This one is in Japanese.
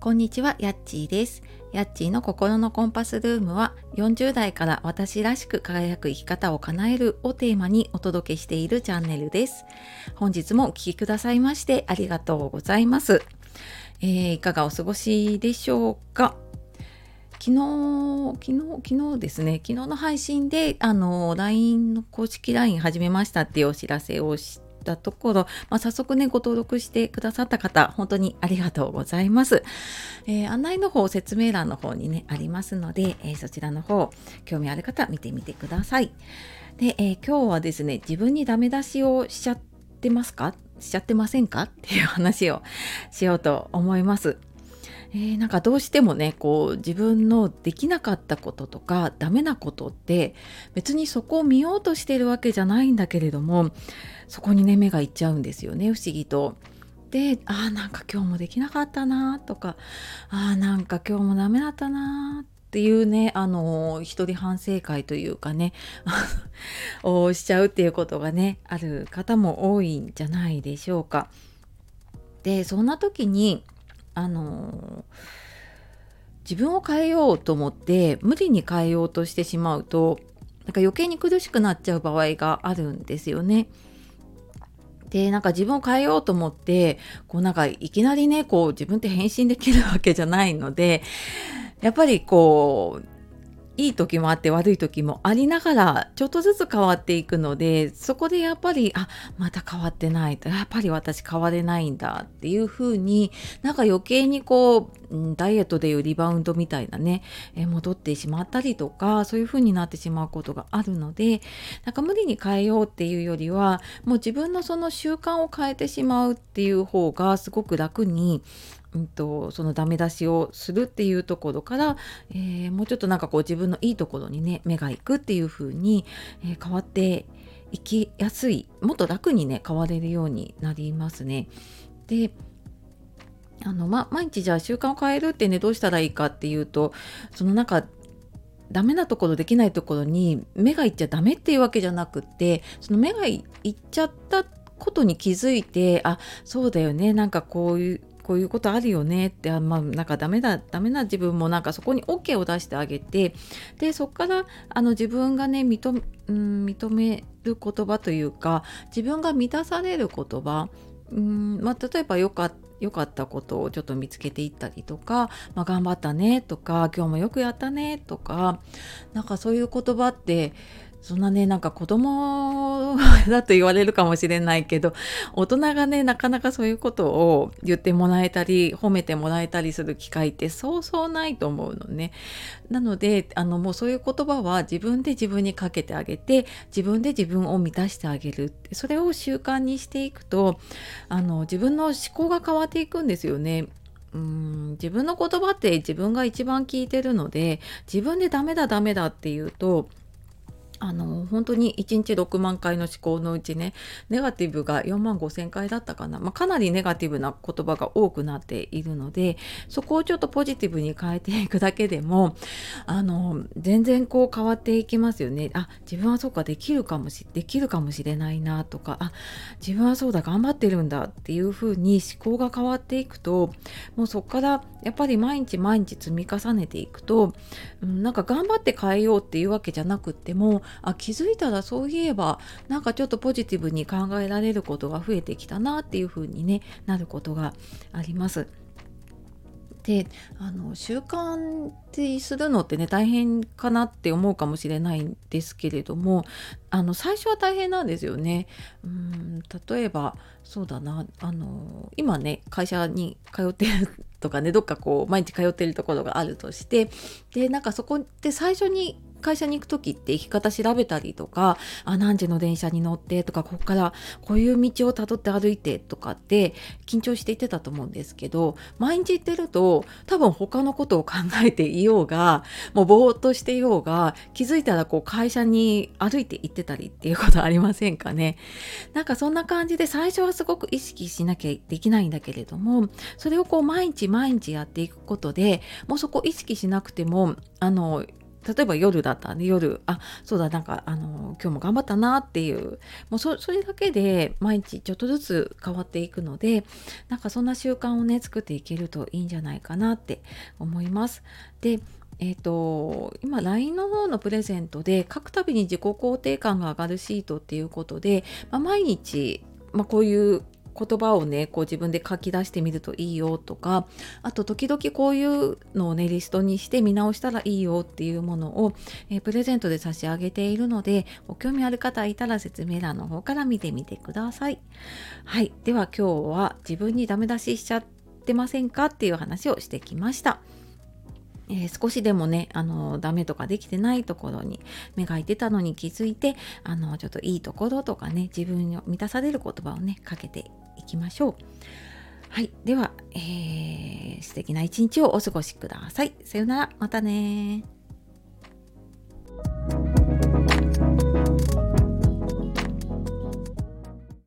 こんにちは、やっちーです。やっちーの心のコンパスルームは40代から私らしく輝く生き方を叶えるをテーマにお届けしているチャンネルです。本日もお聴きくださいましてありがとうございます。えー、いかがお過ごしでしょうか？昨日、昨日、昨日ですね、昨日の配信で、あの、LINE の公式 LINE 始めましたっていうお知らせをして、ったところ、まあ、早速ね、ご登録してくださった方、本当にありがとうございます。えー、案内の方、説明欄の方にね、ありますので、えー、そちらの方、興味ある方、見てみてください。で、えー、今日はですね、自分にダメ出しをしちゃってますか？しちゃってませんか？っていう話をしようと思います。えー、なんかどうしてもねこう自分のできなかったこととかダメなことって別にそこを見ようとしてるわけじゃないんだけれどもそこにね目がいっちゃうんですよね不思議と。であーなんか今日もできなかったなとかあーなんか今日もダメだったなっていうねあの一人反省会というかね をしちゃうっていうことがねある方も多いんじゃないでしょうか。でそんな時にあの自分を変えようと思って無理に変えようとしてしまうとなんか余計に苦しくなっちゃう場合があるんですよね。でなんか自分を変えようと思ってこうなんかいきなりねこう自分って変身できるわけじゃないのでやっぱりこういい時もあって悪い時もありながらちょっとずつ変わっていくのでそこでやっぱりあまた変わってないとやっぱり私変われないんだっていう風になんか余計にこうダイエットでいうリバウンドみたいなね戻ってしまったりとかそういう風になってしまうことがあるのでなんか無理に変えようっていうよりはもう自分のその習慣を変えてしまうっていう方がすごく楽にうんと、そのダメ出しをするっていうところから、えー、もうちょっとなんかこう自分のいいところにね目がいくっていう風に、えー、変わっていきやすいもっと楽にね変われるようになりますね。であの、ま、毎日じゃあ習慣を変えるってねどうしたらいいかっていうとそのなんかダメなところできないところに目がいっちゃダメっていうわけじゃなくってその目がいっちゃったことに気づいてあそうだよねなんかこういうこういうことあるよねってあまあなんかダメだダメな自分もなんかそこに OK を出してあげてでそこからあの自分がね認,、うん、認める言葉というか自分が満たされる言葉うんまあ、例えばよか良かったことをちょっと見つけていったりとか、まあ、頑張ったねとか今日もよくやったねとかなんかそういう言葉ってそんなねなんか子供だと言われるかもしれないけど大人がねなかなかそういうことを言ってもらえたり褒めてもらえたりする機会ってそうそうないと思うのね。なのであのもうそういう言葉は自分で自分にかけてあげて自分で自分を満たしてあげるってそれを習慣にしていくとあの自分の思考が変わっていくんですよね。うん自分の言葉って自分が一番聞いてるので自分でダメだダメだって言うとあの本当に1日6万回の思考のうちねネガティブが4万5千回だったかな、まあ、かなりネガティブな言葉が多くなっているのでそこをちょっとポジティブに変えていくだけでもあの全然こう変わっていきますよね。あ自分はそうかできるかもしできるかもしれないなとかあ自分はそうだ頑張ってるんだっていうふうに思考が変わっていくともうそこからやっぱり毎日毎日積み重ねていくと、うん、なんか頑張って変えようっていうわけじゃなくってもあ気づいたらそういえばなんかちょっとポジティブに考えられることが増えてきたなっていう風にねなることがあります。であの習慣ってするのってね大変かなって思うかもしれないんですけれどもあの最初は大変なんですよね。うん例えばそうだなあの今ね会社に通ってるとかねどっかこう毎日通ってるところがあるとしてでなんかそこって最初に会社に行く時って行き方調べたりとかあ何時の電車に乗ってとかここからこういう道をたどって歩いてとかって緊張していってたと思うんですけど毎日行ってると多分他のことを考えていようがもうぼーっとしていようが気づいたらこう会社に歩いて行ってたりっていうことありませんかね。なんかそんな感じで最初はすごく意識しなきゃできないんだけれどもそれをこう毎日毎日やっていくことでもうそこ意識しなくてもあの例えば夜だったらね夜あそうだなんかあの今日も頑張ったなっていうもうそれだけで毎日ちょっとずつ変わっていくのでなんかそんな習慣をね作っていけるといいんじゃないかなって思います。でえーと、今 LINE の方のプレゼントで書くたびに自己肯定感が上がるシートっていうことで、まあ、毎日、まあ、こういう言葉をねこう自分で書き出してみるといいよとかあと時々こういうのをねリストにして見直したらいいよっていうものを、えー、プレゼントで差し上げているのでご興味ある方いたら説明欄の方から見てみてください。はいでは今日は自分にダメ出ししちゃってませんかっていう話をしてきました。えー、少しでもねあのダメとかできてないところに目がいてたのに気づいてあのちょっといいところとかね自分に満たされる言葉をねかけてきましょう。はい。では、えー、素敵な一日をお過ごしください。さようなら。またね